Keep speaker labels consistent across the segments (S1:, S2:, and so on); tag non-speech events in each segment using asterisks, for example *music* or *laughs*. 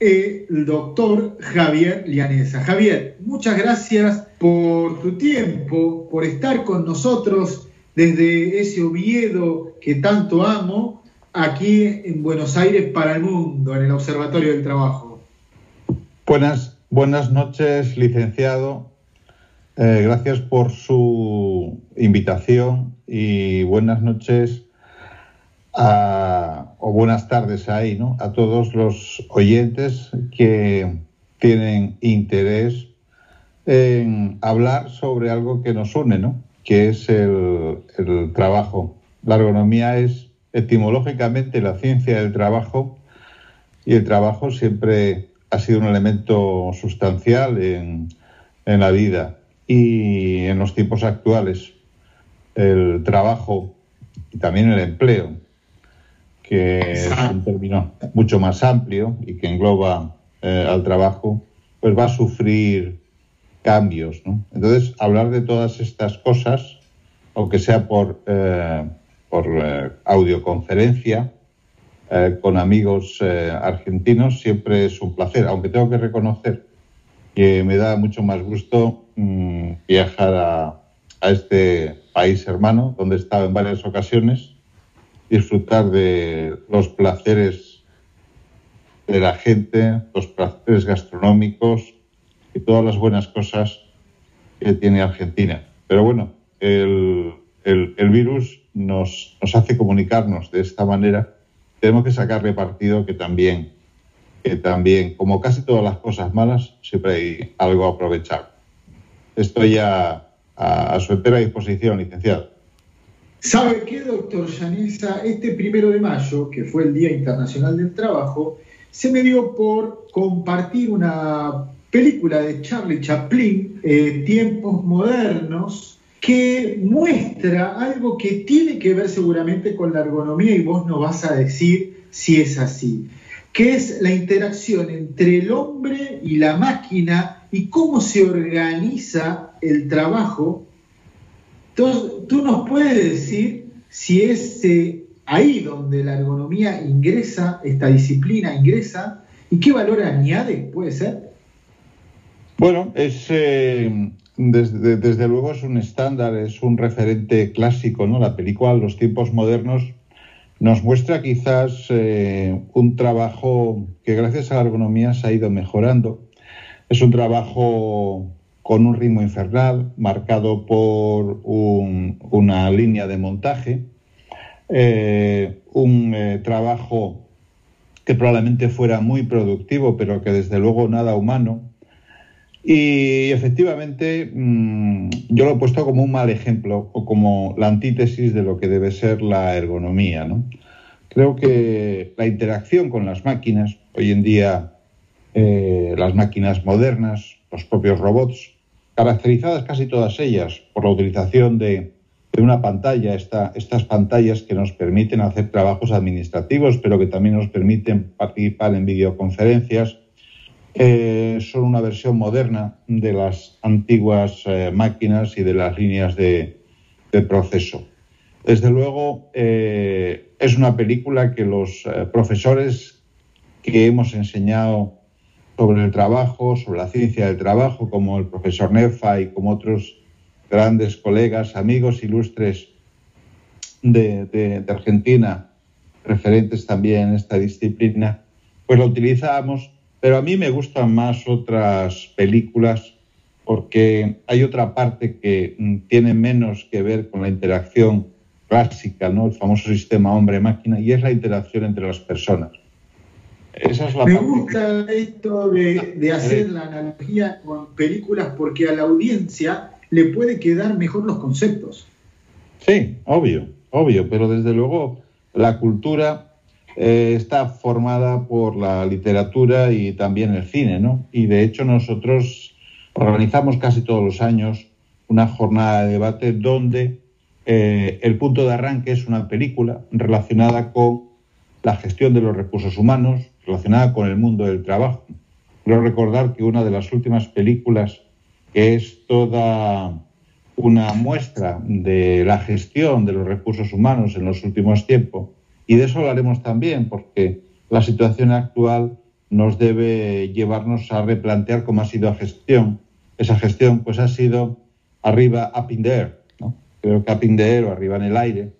S1: el doctor Javier Lianesa. Javier, muchas gracias por tu tiempo, por estar con nosotros desde ese Oviedo que tanto amo, aquí en Buenos Aires para el mundo, en el Observatorio del Trabajo.
S2: Buenas, buenas noches, licenciado. Eh, gracias por su invitación y buenas noches o buenas tardes ahí, ¿no? A todos los oyentes que tienen interés en hablar sobre algo que nos une, ¿no? Que es el, el trabajo. La ergonomía es etimológicamente la ciencia del trabajo y el trabajo siempre ha sido un elemento sustancial en, en la vida y en los tiempos actuales el trabajo y también el empleo que es un término mucho más amplio y que engloba eh, al trabajo, pues va a sufrir cambios. ¿no? Entonces, hablar de todas estas cosas, aunque sea por, eh, por eh, audioconferencia, con amigos argentinos, siempre es un placer, aunque tengo que reconocer que me da mucho más gusto mm, viajar a, a este país hermano, donde he estado en varias ocasiones disfrutar de los placeres de la gente, los placeres gastronómicos y todas las buenas cosas que tiene Argentina. Pero bueno, el, virus nos, hace comunicarnos de esta manera. Tenemos que sacarle partido que también, que también, como casi todas las cosas malas, siempre hay algo a aprovechar. Estoy a, a, a su entera disposición, licenciado.
S1: ¿Sabe qué, doctor Yanisa? Este primero de mayo, que fue el Día Internacional del Trabajo, se me dio por compartir una película de Charlie Chaplin, eh, Tiempos Modernos, que muestra algo que tiene que ver seguramente con la ergonomía y vos nos vas a decir si es así, que es la interacción entre el hombre y la máquina y cómo se organiza el trabajo entonces, tú nos puedes decir si es ahí donde la ergonomía ingresa, esta disciplina ingresa, y qué valor añade, puede ser.
S2: Bueno, es eh, desde, luego es un estándar, es un referente clásico, ¿no? La película Los tiempos modernos nos muestra quizás eh, un trabajo que gracias a la ergonomía se ha ido mejorando. Es un trabajo con un ritmo infernal marcado por una línea de montaje, eh, un eh, trabajo que probablemente fuera muy productivo, pero que desde luego nada humano. Y efectivamente mm, yo lo he puesto como un mal ejemplo o como la antítesis de lo que debe ser la ergonomía. Creo que la interacción con las máquinas, hoy en día eh, las máquinas modernas, los propios robots, caracterizadas casi todas ellas por la utilización de, una pantalla, estas pantallas que nos permiten hacer trabajos administrativos, pero que también nos permiten participar en videoconferencias, eh, son una versión moderna de las antiguas eh, máquinas y de las líneas de, proceso. Desde luego, eh, es una película que los profesores que hemos enseñado sobre el trabajo, sobre la ciencia del trabajo, como el profesor Nefa y como otros grandes colegas, amigos ilustres de, Argentina, referentes también en esta disciplina, pues lo utilizábamos, pero a mí me gustan más otras películas porque hay otra parte que mm, tiene menos que ver con la interacción clásica, ¿no? el famoso sistema hombre-máquina, y es la interacción entre las personas.
S1: Me gusta esto de, hacer la analogía con películas porque a la audiencia le puede quedar mejor los conceptos.
S2: Sí, obvio, obvio, pero desde luego la cultura eh, está formada por la literatura y también el cine, ¿no? Y de hecho nosotros organizamos casi todos los años una jornada de debate donde eh, el punto de arranque es una película relacionada con la gestión de los recursos humanos, relacionada con el mundo del trabajo. Quiero recordar que una de las últimas películas que es toda una muestra de la gestión de los recursos humanos en los últimos tiempos, y de eso hablaremos también, porque la situación actual nos debe llevarnos a replantear cómo ha sido la gestión. Esa gestión pues ha sido arriba up in the air, ¿no? creo que up in the air o arriba en el aire,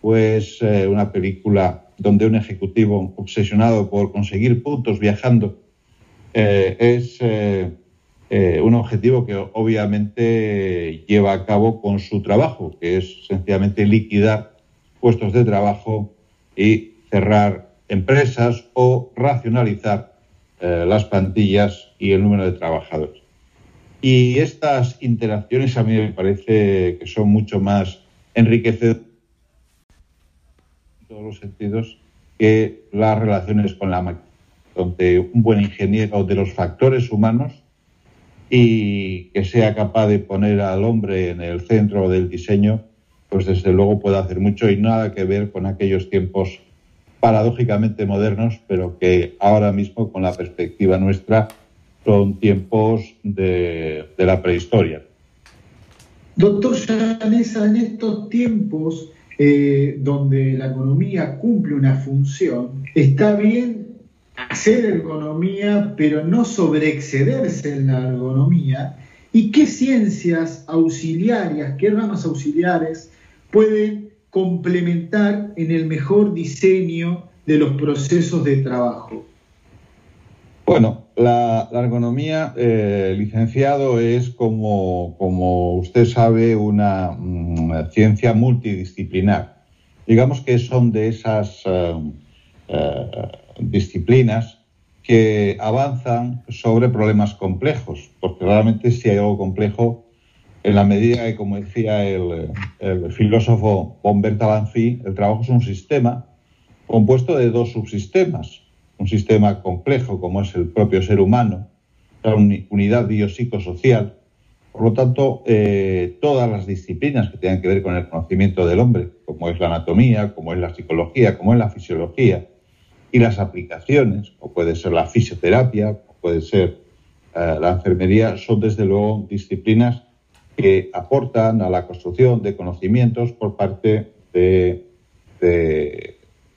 S2: pues eh, una película donde un ejecutivo obsesionado por conseguir puntos viajando eh, es eh, un objetivo que obviamente lleva a cabo con su trabajo, que es sencillamente liquidar puestos de trabajo y cerrar empresas o racionalizar eh, las plantillas y el número de trabajadores. Y estas interacciones a mí me parece que son mucho más enriquecedoras en todos los sentidos que las relaciones con la máquina, donde un buen ingeniero de los factores humanos y que sea capaz de poner al hombre en el centro del diseño, pues desde luego puede hacer mucho y nada que ver con aquellos tiempos paradójicamente modernos, pero que ahora mismo con la perspectiva nuestra son tiempos de, la prehistoria.
S1: Doctor Llanesa, en estos tiempos eh, donde la economía cumple una función, está bien hacer ergonomía, pero no sobreexcederse en la ergonomía, y qué ciencias auxiliares, qué ramas auxiliares pueden complementar en el mejor diseño de los procesos de trabajo.
S2: Bueno, la, ergonomía, eh, licenciado, es como, como, usted sabe una mm, ciencia multidisciplinar. Digamos que son de esas eh, eh, disciplinas que avanzan sobre problemas complejos, porque realmente si hay algo complejo, en la medida que, como decía el, filósofo Humbert Alanfi, el trabajo es un sistema compuesto de dos subsistemas, un sistema complejo como es el propio ser humano, la unidad biopsicosocial, por lo tanto, eh, todas las disciplinas que tengan que ver con el conocimiento del hombre, como es la anatomía, como es la psicología, como es la fisiología, y las aplicaciones, o puede ser la fisioterapia, o puede ser eh, la enfermería, son desde luego disciplinas que aportan a la construcción de conocimientos por parte de,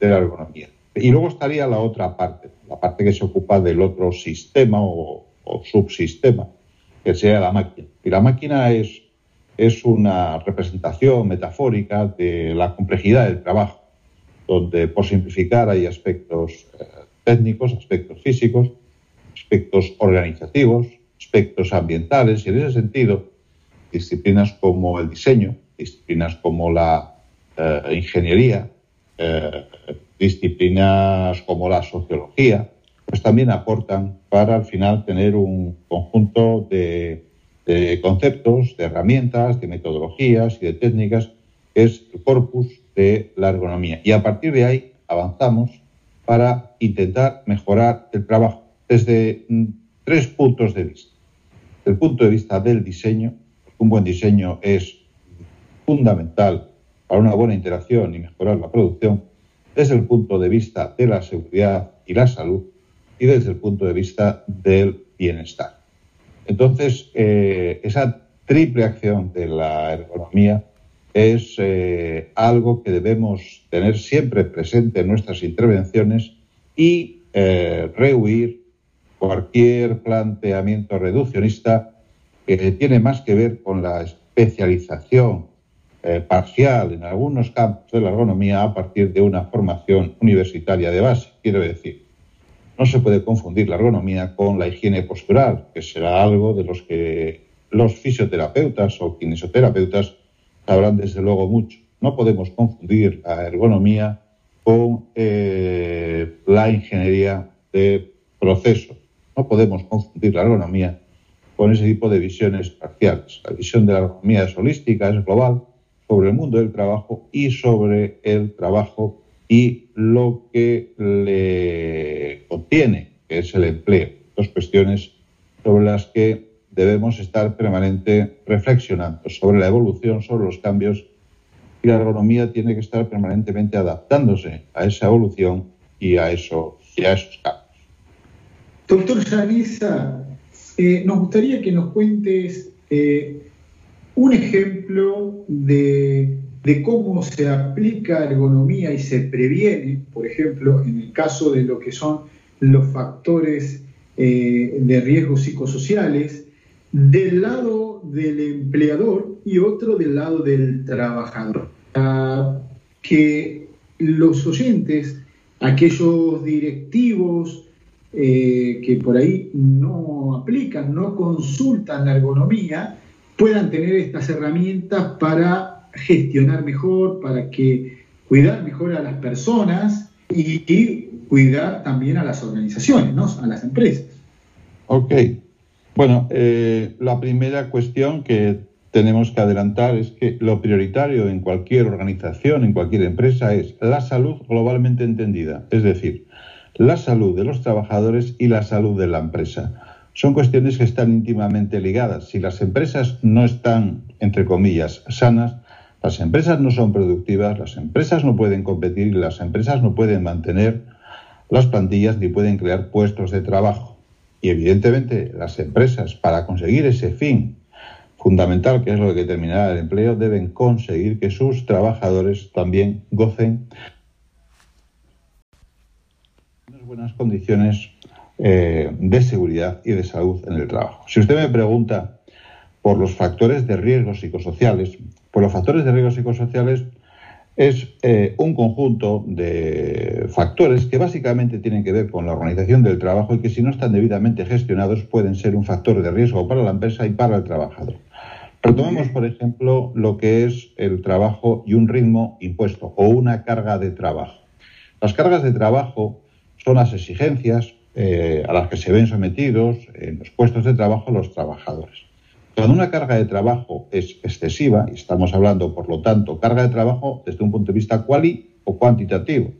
S2: la ergonomía. Y luego estaría la otra parte, la parte que se ocupa del otro sistema o, subsistema, que sea la máquina. Y la máquina es, una representación metafórica de la complejidad del trabajo donde por simplificar hay aspectos eh, técnicos, aspectos físicos, aspectos organizativos, aspectos ambientales y en ese sentido disciplinas como el diseño, disciplinas como la eh, ingeniería, eh, disciplinas como la sociología, pues también aportan para al final tener un conjunto de, conceptos, de herramientas, de metodologías y de técnicas que es el corpus de la ergonomía. Y a partir de ahí avanzamos para intentar mejorar el trabajo desde mm, tres puntos de vista. Desde el punto de vista del diseño, un buen diseño es fundamental para una buena interacción y mejorar la producción, desde el punto de vista de la seguridad y la salud y desde el punto de vista del bienestar. Entonces, eh, esa triple acción de la ergonomía es eh, algo que debemos tener siempre presente en nuestras intervenciones y eh, rehuir cualquier planteamiento reduccionista que tiene más que ver con la especialización eh, parcial en algunos campos de la ergonomía a partir de una formación universitaria de base. Quiero decir, no se puede confundir la ergonomía con la higiene postural, que será algo de los que los fisioterapeutas o kinesioterapeutas sabrán desde luego mucho. No podemos confundir la ergonomía con eh, la ingeniería de procesos. No podemos confundir la ergonomía con ese tipo de visiones parciales. La visión de la ergonomía es holística, es global, sobre el mundo del trabajo y sobre el trabajo y lo que le contiene, que es el empleo. Dos cuestiones sobre las que debemos estar permanente reflexionando sobre la evolución, sobre los cambios y la ergonomía tiene que estar permanentemente adaptándose a esa evolución y a, eso, y a esos cambios.
S1: Doctor Yanisa, eh, nos gustaría que nos cuentes eh, un ejemplo de, de, cómo se aplica ergonomía y se previene, por ejemplo, en el caso de lo que son los factores eh, de riesgos psicosociales del lado del empleador y otro del lado del trabajador. que los oyentes, aquellos directivos eh, que por ahí no aplican, no consultan la ergonomía, puedan tener estas herramientas para gestionar mejor, para que cuidar mejor a las personas y, cuidar también a las organizaciones, ¿no? a las empresas.
S2: Ok. Bueno, eh, la primera cuestión que tenemos que adelantar es que lo prioritario en cualquier organización, en cualquier empresa, es la salud globalmente entendida, es decir, la salud de los trabajadores y la salud de la empresa. Son cuestiones que están íntimamente ligadas. Si las empresas no están, entre comillas, sanas, las empresas no son productivas, las empresas no pueden competir las empresas no pueden mantener las plantillas ni pueden crear puestos de trabajo. Y evidentemente las empresas, para conseguir ese fin fundamental, que es lo que determinará el empleo, deben conseguir que sus trabajadores también gocen de unas buenas condiciones eh, de seguridad y de salud en el trabajo. Si usted me pregunta por los factores de riesgo psicosociales, pues los factores de riesgo psicosociales es eh, un conjunto de factores que básicamente tienen que ver con la organización del trabajo y que si no están debidamente gestionados pueden ser un factor de riesgo para la empresa y para el trabajador. Retomemos, por ejemplo, lo que es el trabajo y un ritmo impuesto o una carga de trabajo. Las cargas de trabajo son las exigencias eh, a las que se ven sometidos en los puestos de trabajo los trabajadores. Cuando una carga de trabajo es excesiva, y estamos hablando, por lo tanto, carga de trabajo desde un punto de vista cuali o cuantitativo,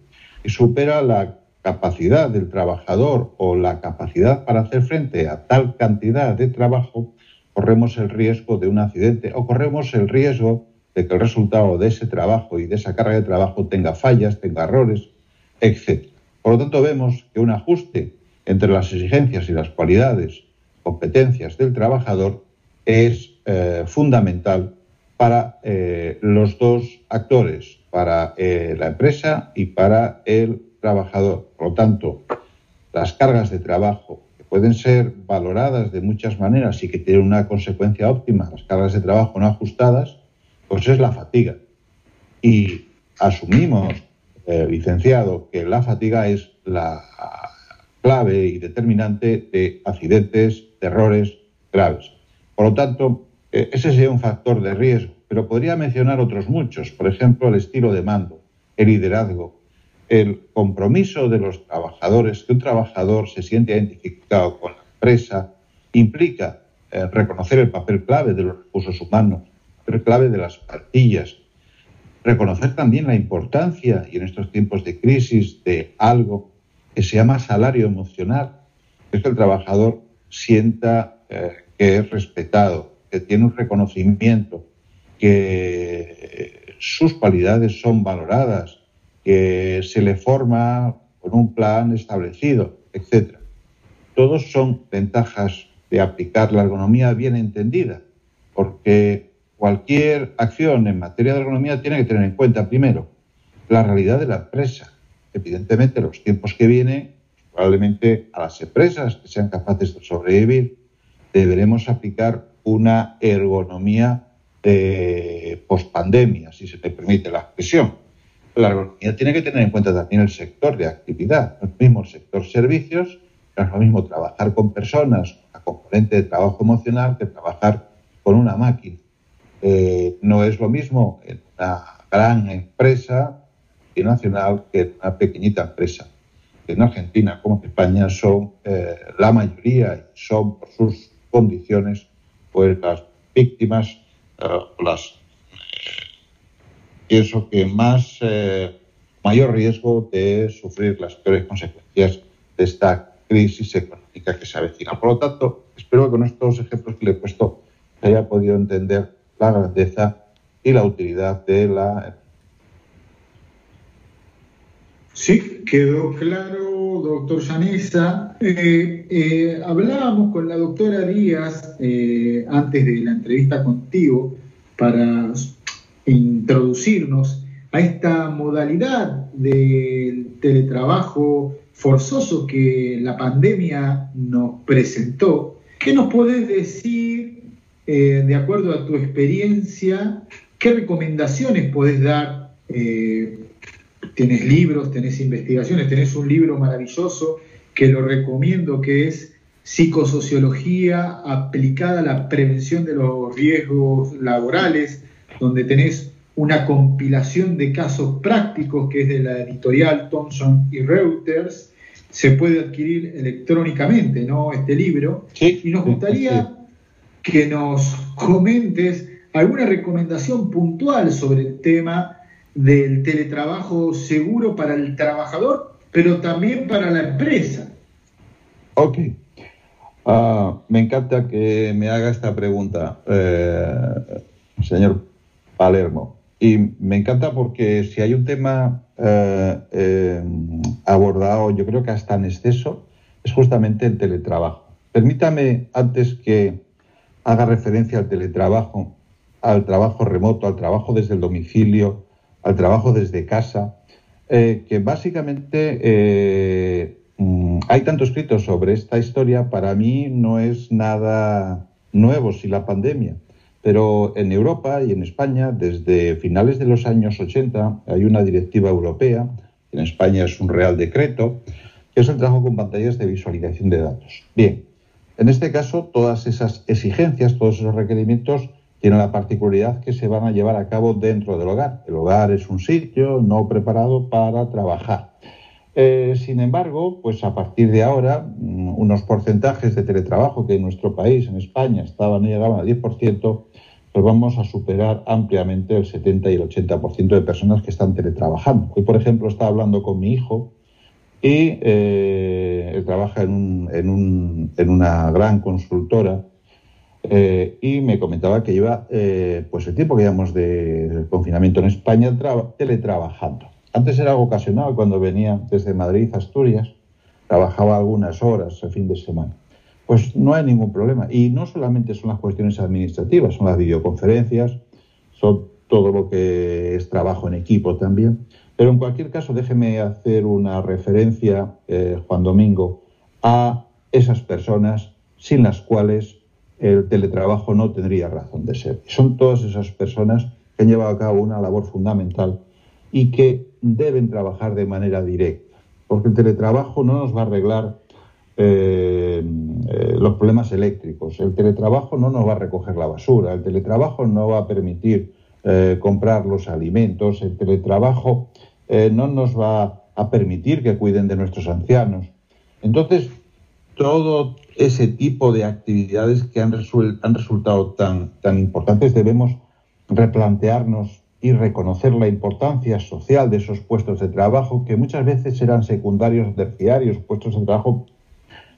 S2: y supera la capacidad del trabajador o la capacidad para hacer frente a tal cantidad de trabajo, corremos el riesgo de un accidente o corremos el riesgo de que el resultado de ese trabajo y de esa carga de trabajo tenga fallas, tenga errores, etc. Por lo tanto, vemos que un ajuste entre las exigencias y las cualidades, competencias del trabajador es eh, fundamental para eh, los dos actores, para eh, la empresa y para el trabajador. Por lo tanto, las cargas de trabajo que pueden ser valoradas de muchas maneras y que tienen una consecuencia óptima, las cargas de trabajo no ajustadas, pues es la fatiga. Y asumimos, licenciado, que la fatiga es la clave y determinante de accidentes, de errores graves. Por lo tanto, eh, ese sería un factor de riesgo, pero podría mencionar otros muchos, por ejemplo, el estilo de mando, el liderazgo, el compromiso de los trabajadores, que un trabajador se siente identificado con la empresa, implica eh, reconocer el papel clave de los recursos humanos, el papel clave de las plantillas, reconocer también la importancia, y en estos tiempos de crisis, de algo que se llama salario emocional, es que el trabajador sienta eh, que es respetado, que tiene un reconocimiento, que sus cualidades son valoradas, que se le forma con un plan establecido, etc. Todos son ventajas de aplicar la ergonomía bien entendida, porque cualquier acción en materia de ergonomía tiene que tener en cuenta primero la realidad de la empresa, evidentemente los tiempos que vienen, probablemente a las empresas que sean capaces de sobrevivir, deberemos aplicar una ergonomía de pospandemia, si se te permite la expresión. La ergonomía tiene que tener en cuenta también el sector de actividad, no es lo mismo el sector servicios, no es lo mismo trabajar con personas, a componente de trabajo emocional, que trabajar con una máquina. Eh, no es lo mismo en una gran empresa nacional que en una pequeñita empresa. En Argentina como en España son eh, la mayoría, son por sus condiciones, pues las víctimas, eh, las pienso que más eh, mayor riesgo de sufrir las peores consecuencias de esta crisis económica que se avecina. Por lo tanto, espero que con estos ejemplos que le he puesto se haya podido entender la grandeza y la utilidad de la
S1: Sí, quedó claro, doctor Yanesa. Eh, eh, hablábamos con la doctora Díaz eh, antes de la entrevista contigo para introducirnos a esta modalidad del teletrabajo forzoso que la pandemia nos presentó, ¿qué nos podés decir, de acuerdo a tu experiencia, qué recomendaciones podés dar? Tenés libros, tenés investigaciones, tenés un libro maravilloso que lo recomiendo, que es Psicosociología aplicada a la prevención de los riesgos laborales, donde tenés una compilación de casos prácticos que es de la editorial Thomson y Reuters. Se puede adquirir electrónicamente, ¿no? Este libro. y nos gustaría que nos comentes alguna recomendación puntual sobre el tema del teletrabajo seguro para el trabajador, pero también para la empresa.
S2: Ok. Ah, me encanta que me haga esta pregunta, eh, señor Palermo. Y me encanta porque si hay un tema eh, eh, abordado, yo creo que hasta en exceso, es justamente el teletrabajo. Permítame, antes que haga referencia al teletrabajo, al trabajo remoto, al trabajo desde el domicilio, al trabajo desde casa, eh, que básicamente eh, mm, hay tanto escrito sobre esta historia, para mí no es nada nuevo si la pandemia. Pero en Europa y en España, desde finales de los años 80, hay una directiva europea, en España es un real decreto, que es el trabajo con pantallas de visualización de datos. Bien, en este caso, todas esas exigencias, todos esos requerimientos tiene la particularidad que se van a llevar a cabo dentro del hogar. El hogar es un sitio no preparado para trabajar. Eh, sin embargo, pues a partir de ahora, mm, unos porcentajes de teletrabajo que en nuestro país, en España, estaban y llegaban al 10%, pues vamos a superar ampliamente el 70 y el 80% de personas que están teletrabajando. Hoy, por ejemplo, estaba hablando con mi hijo y eh, él trabaja en, en una gran consultora eh, y me comentaba que lleva eh, pues el tiempo que llevamos de confinamiento en España teletrabajando. Antes era algo ocasional cuando venía desde Madrid a Asturias, trabajaba algunas horas el fin de semana. Pues no hay ningún problema. Y no solamente son las cuestiones administrativas, son las videoconferencias, son todo lo que es trabajo en equipo también. Pero en cualquier caso, déjeme hacer una referencia, eh, Juan Domingo, a esas personas sin las cuales el teletrabajo no tendría razón de ser. Son todas esas personas que han llevado a cabo una labor fundamental y que deben trabajar de manera directa, porque el teletrabajo no nos va a arreglar eh, eh, los problemas eléctricos, el teletrabajo no nos va a recoger la basura, el teletrabajo no va a permitir eh, comprar los alimentos, el teletrabajo no nos va a permitir que cuiden de nuestros ancianos. Entonces, todo ese tipo de actividades que han, han resultado tan, tan importantes, debemos replantearnos y reconocer la importancia social de esos puestos de trabajo, que muchas veces eran secundarios, terciarios, puestos de trabajo,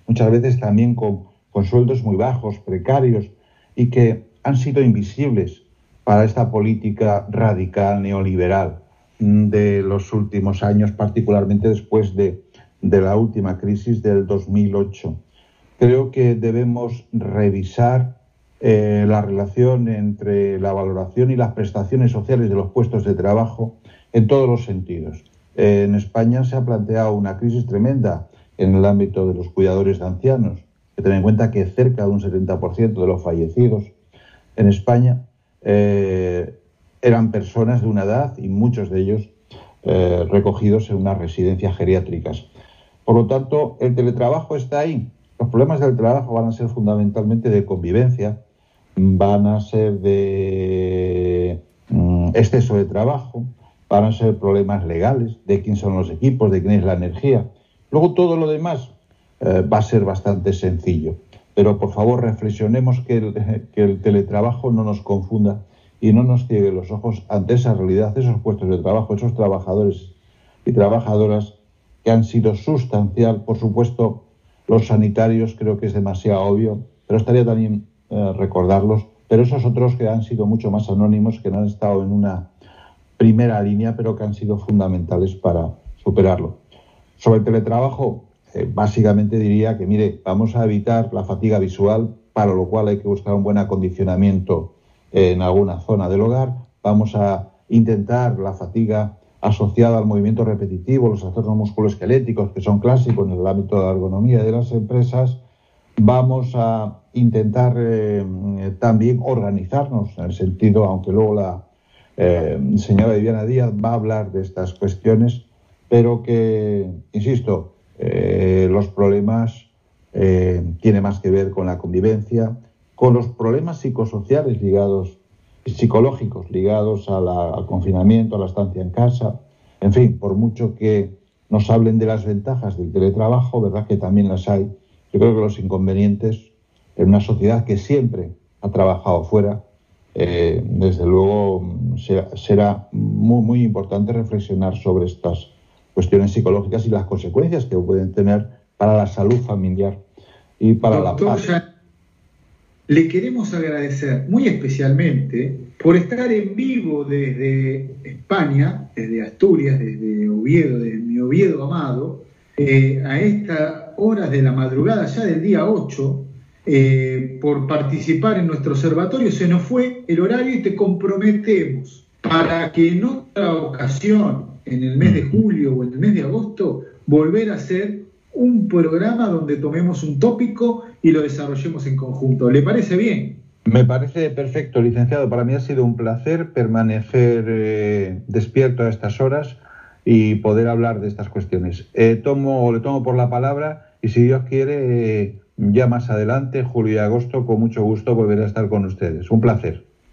S2: muchas veces también con, con sueldos muy bajos, precarios, y que han sido invisibles para esta política radical neoliberal de los últimos años, particularmente después de, de la última crisis del 2008 creo que debemos revisar eh, la relación entre la valoración y las prestaciones sociales de los puestos de trabajo en todos los sentidos. en España se ha planteado una crisis tremenda en el ámbito de los cuidadores de ancianos. Que tener en cuenta que cerca de un 70% de los fallecidos en España eh, eran personas de una edad y muchos de ellos eh, recogidos en unas residencias geriátricas. Por lo tanto, el teletrabajo está ahí, los problemas del trabajo van a ser fundamentalmente de convivencia, van a ser de mm, exceso de trabajo, van a ser problemas legales, de quién son los equipos, de quién es la energía. Luego todo lo demás eh, va a ser bastante sencillo. Pero por favor reflexionemos que el, *laughs* que el teletrabajo no nos confunda y no nos ciegue los ojos ante esa realidad, esos puestos de trabajo, esos trabajadores y trabajadoras que han sido sustancial, por supuesto, los sanitarios creo que es demasiado obvio, pero estaría también eh, recordarlos. Pero esos otros que han sido mucho más anónimos, que no han estado en una primera línea, pero que han sido fundamentales para superarlo. Sobre el teletrabajo, eh, básicamente diría que, mire, vamos a evitar la fatiga visual, para lo cual hay que buscar un buen acondicionamiento en alguna zona del hogar. Vamos a intentar la fatiga asociada al movimiento repetitivo, los trastornos musculoesqueléticos, que son clásicos en el ámbito de la ergonomía de las empresas, vamos a intentar eh, también organizarnos en el sentido, aunque luego la eh, señora Viviana Díaz va a hablar de estas cuestiones, pero que, insisto, eh, los problemas tienen más que ver con la convivencia, con los problemas psicosociales ligados, psicológicos ligados al confinamiento, a la estancia en casa, en fin, por mucho que nos hablen de las ventajas del teletrabajo, ¿verdad que también las hay? Yo creo que los inconvenientes en una sociedad que siempre ha trabajado fuera, eh, desde luego será, muy, muy, importante reflexionar sobre estas cuestiones psicológicas y las consecuencias que pueden tener para la salud familiar y para la paz.
S1: Le queremos agradecer muy especialmente por estar en vivo desde España, desde Asturias, desde Oviedo, desde mi Oviedo amado, eh, a estas horas de la madrugada ya del día 8, eh, por participar en nuestro observatorio. Se nos fue el horario y te comprometemos para que en otra ocasión, en el mes de julio o en el mes de agosto, volver a hacer un programa donde tomemos un tópico y lo desarrollemos en conjunto. ¿Le parece bien?
S2: Me parece perfecto, licenciado. Para mí ha sido un placer permanecer eh, despierto a estas horas y poder hablar de estas cuestiones. Eh, tomo, le tomo por la palabra y si Dios quiere, ya más adelante, julio y agosto, con mucho gusto volveré a estar con ustedes. Un placer.